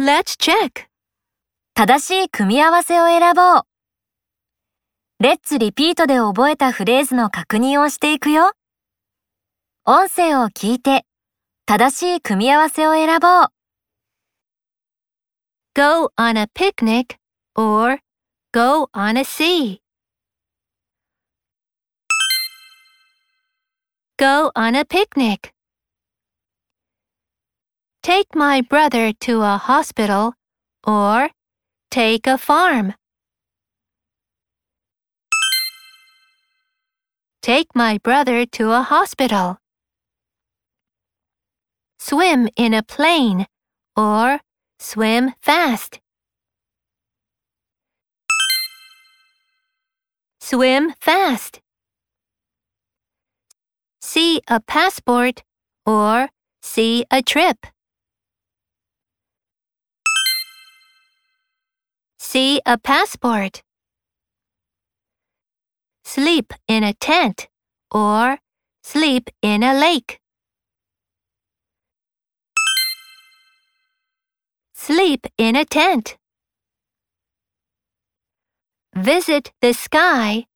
Let's check. 正しい組み合わせを選ぼう。レッツリピートで覚えたフレーズの確認をしていくよ。音声を聞いて、正しい組み合わせを選ぼう。Go on a picnic or go on a sea. Go on a picnic. Take my brother to a hospital or take a farm. Take my brother to a hospital. Swim in a plane or swim fast. Swim fast. See a passport or see a trip. See a passport. Sleep in a tent or sleep in a lake. Sleep in a tent. Visit the sky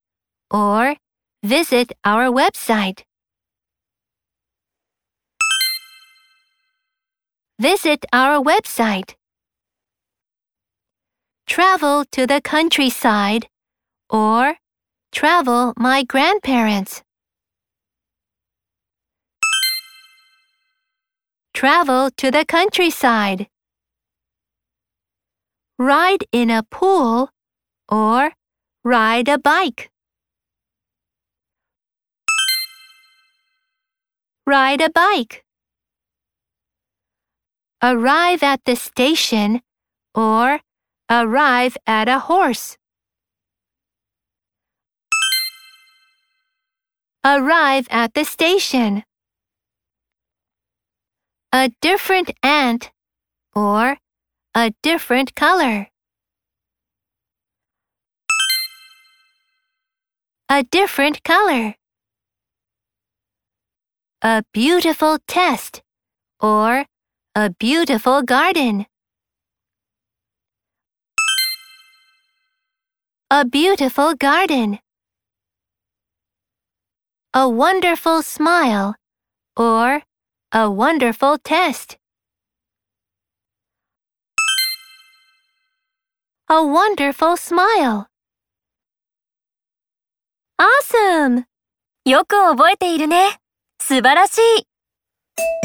or visit our website. Visit our website. Travel to the countryside or travel my grandparents. Travel to the countryside. Ride in a pool or ride a bike. Ride a bike. Arrive at the station or arrive at a horse. Arrive at the station. A different ant or a different color. A different color. A beautiful test or a beautiful garden. A beautiful garden. A wonderful smile or a wonderful test. A wonderful smile. Awesome! よく覚えているね。素晴らしい。